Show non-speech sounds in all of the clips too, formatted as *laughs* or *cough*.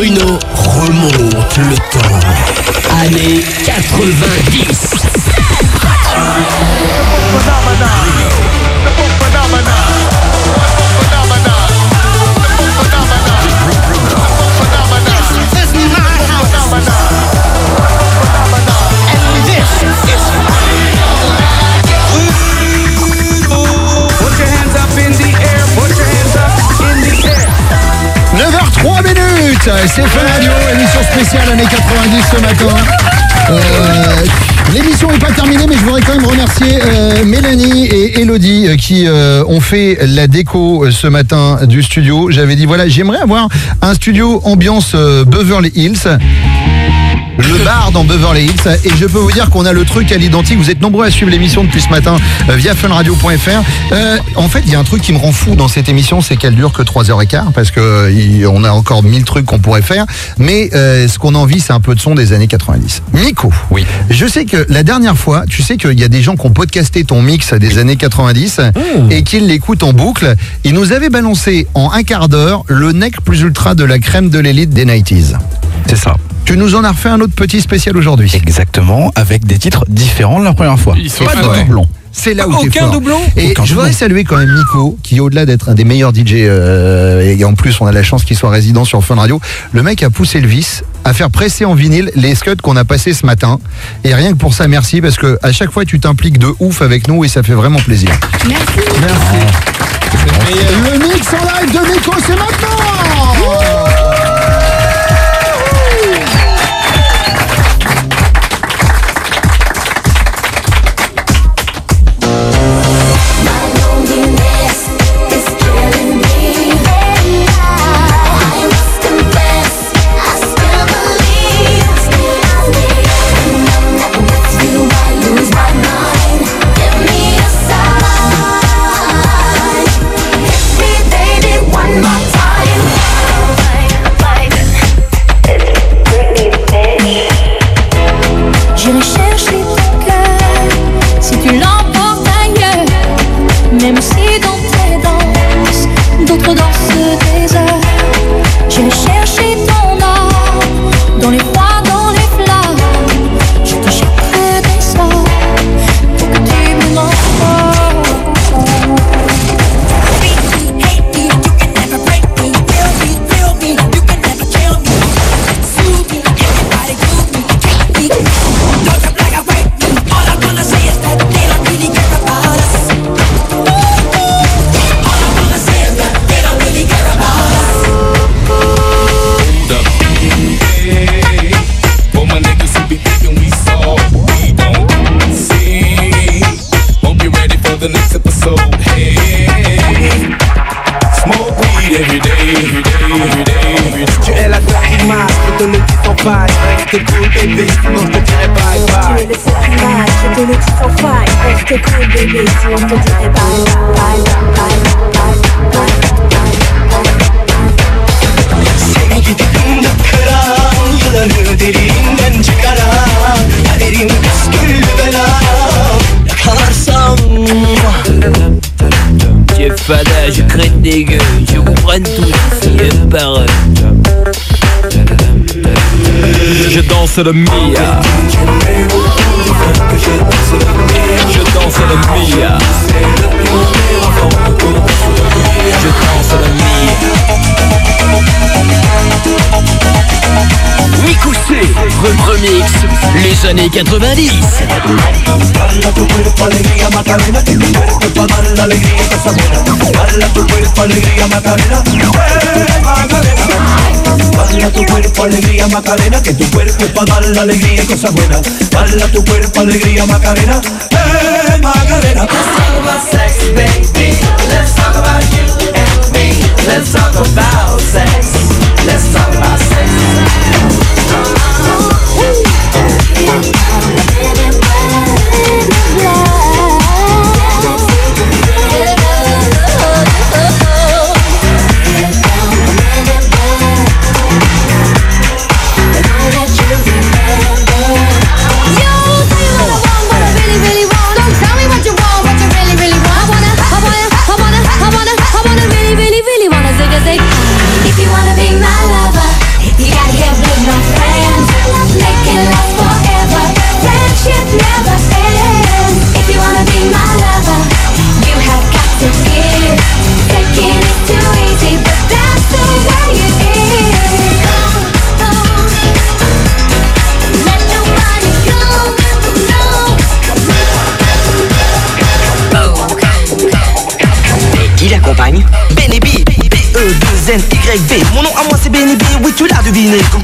Bruno remonte le temps. Année 90. C'est Fun Radio, émission spéciale année 90 ce matin. Euh, L'émission n'est pas terminée, mais je voudrais quand même remercier euh, Mélanie et Elodie euh, qui ont fait la déco ce matin du studio. J'avais dit voilà, j'aimerais avoir un studio ambiance Beverly Hills. Le *laughs* bar dans Beverly Hills et je peux vous dire qu'on a le truc à l'identique. Vous êtes nombreux à suivre l'émission depuis ce matin euh, via funradio.fr. Euh, en fait, il y a un truc qui me rend fou dans cette émission, c'est qu'elle dure que 3h15 parce que il- on a encore mille trucs qu'on pourrait faire. Mais euh, ce qu'on a envie, c'est un peu de son des années 90. Nico, Oui. je sais que la dernière fois, tu sais qu'il y a des gens qui ont podcasté ton mix des années 90 et qui l'écoutent en boucle. Ils nous avaient balancé en un quart d'heure le neck plus ultra de la crème de l'élite des 90s. C'est ça. Tu nous en as refait un autre petit spécial aujourd'hui. Exactement, avec des titres différents de la première fois. Ils sont Pas de forts. doublon. C'est là où t'es Aucun fort. doublon Et Aucun je voudrais doublon. saluer quand même Nico, qui au-delà d'être un des meilleurs DJ, euh, et en plus on a la chance qu'il soit résident sur Fun Radio, le mec a poussé le vice à faire presser en vinyle les scuds qu'on a passés ce matin. Et rien que pour ça, merci, parce que à chaque fois tu t'impliques de ouf avec nous et ça fait vraiment plaisir. Merci. Le mix en live de Nico, c'est maintenant dis sans faille. Reste cool bébé, sinon je te dirai bye bye bye bye bye bye Tu es fada, je crête des gueux, je vous prenne tous ici par un. Je danse le Mia. Je danse le Mia. Remix, les années 90. Bala tu cuerpo, alegría Macarena, que tu cuerpo es para dar la alegría y cosas buenas. Bala tu cuerpo, alegría Macarena, eh Macarena. Let's talk about sex, baby. Let's talk about you and me. Let's talk about sex. Let's talk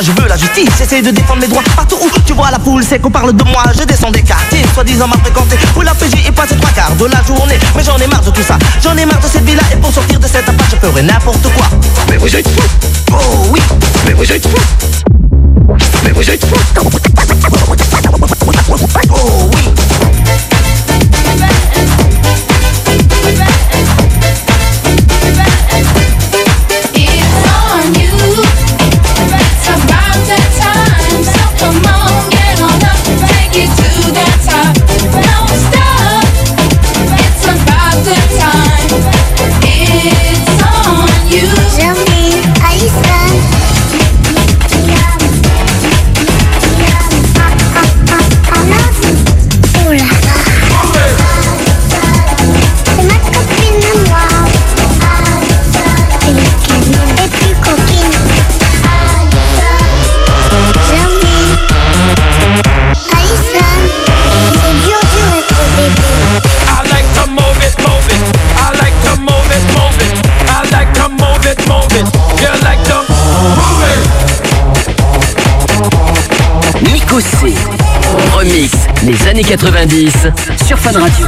Je veux la justice, j'essaie de défendre mes droits Partout où tu vois la poule, c'est qu'on parle de moi Je descends des quartiers, soi-disant mal fréquentés. Où la PJ est passée trois quarts de la journée. Mais j'en ai marre de tout ça, j'en ai marre de cette vie-là Et pour sortir de cette impasse, je ferai n'importe quoi. Mais vous êtes fous. Oh oui. Mais vous êtes fous. Mais vous êtes fous. Oh oui. les années 90 sur Fun Radio.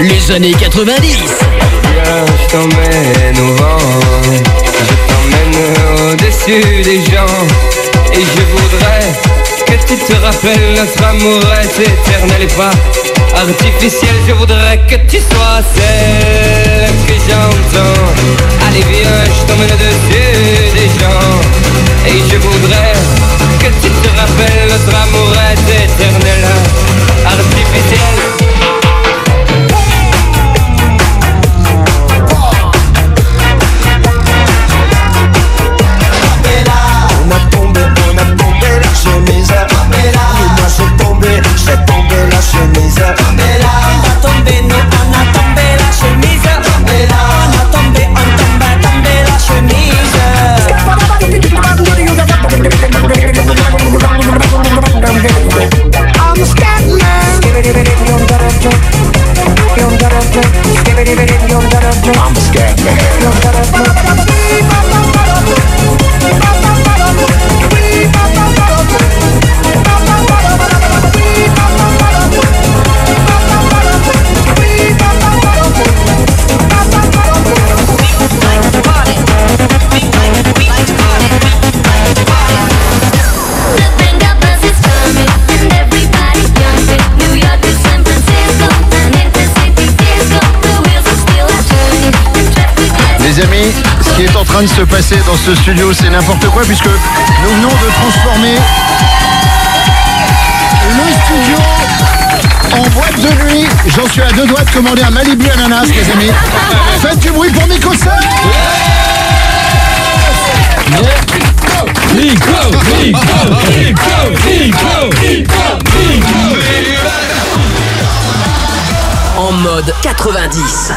les années 90. Viens, je t'emmène au vent, je t'emmène au-dessus des gens, et je voudrais que tu te rappelles notre amour est éternel et pas artificiel. Je voudrais que tu sois celle que j'entends. Allez, viens, je t'emmène au-dessus des gens, et je voudrais que tu te rappelles notre amour est éternel, artificiel. I'm a scat man. Train de se passer dans ce studio, c'est n'importe quoi puisque nous venons de transformer le studio en boîte de nuit. J'en suis à deux doigts de commander un Malibu ananas, les amis. Faites du bruit pour Mikosa En mode 90.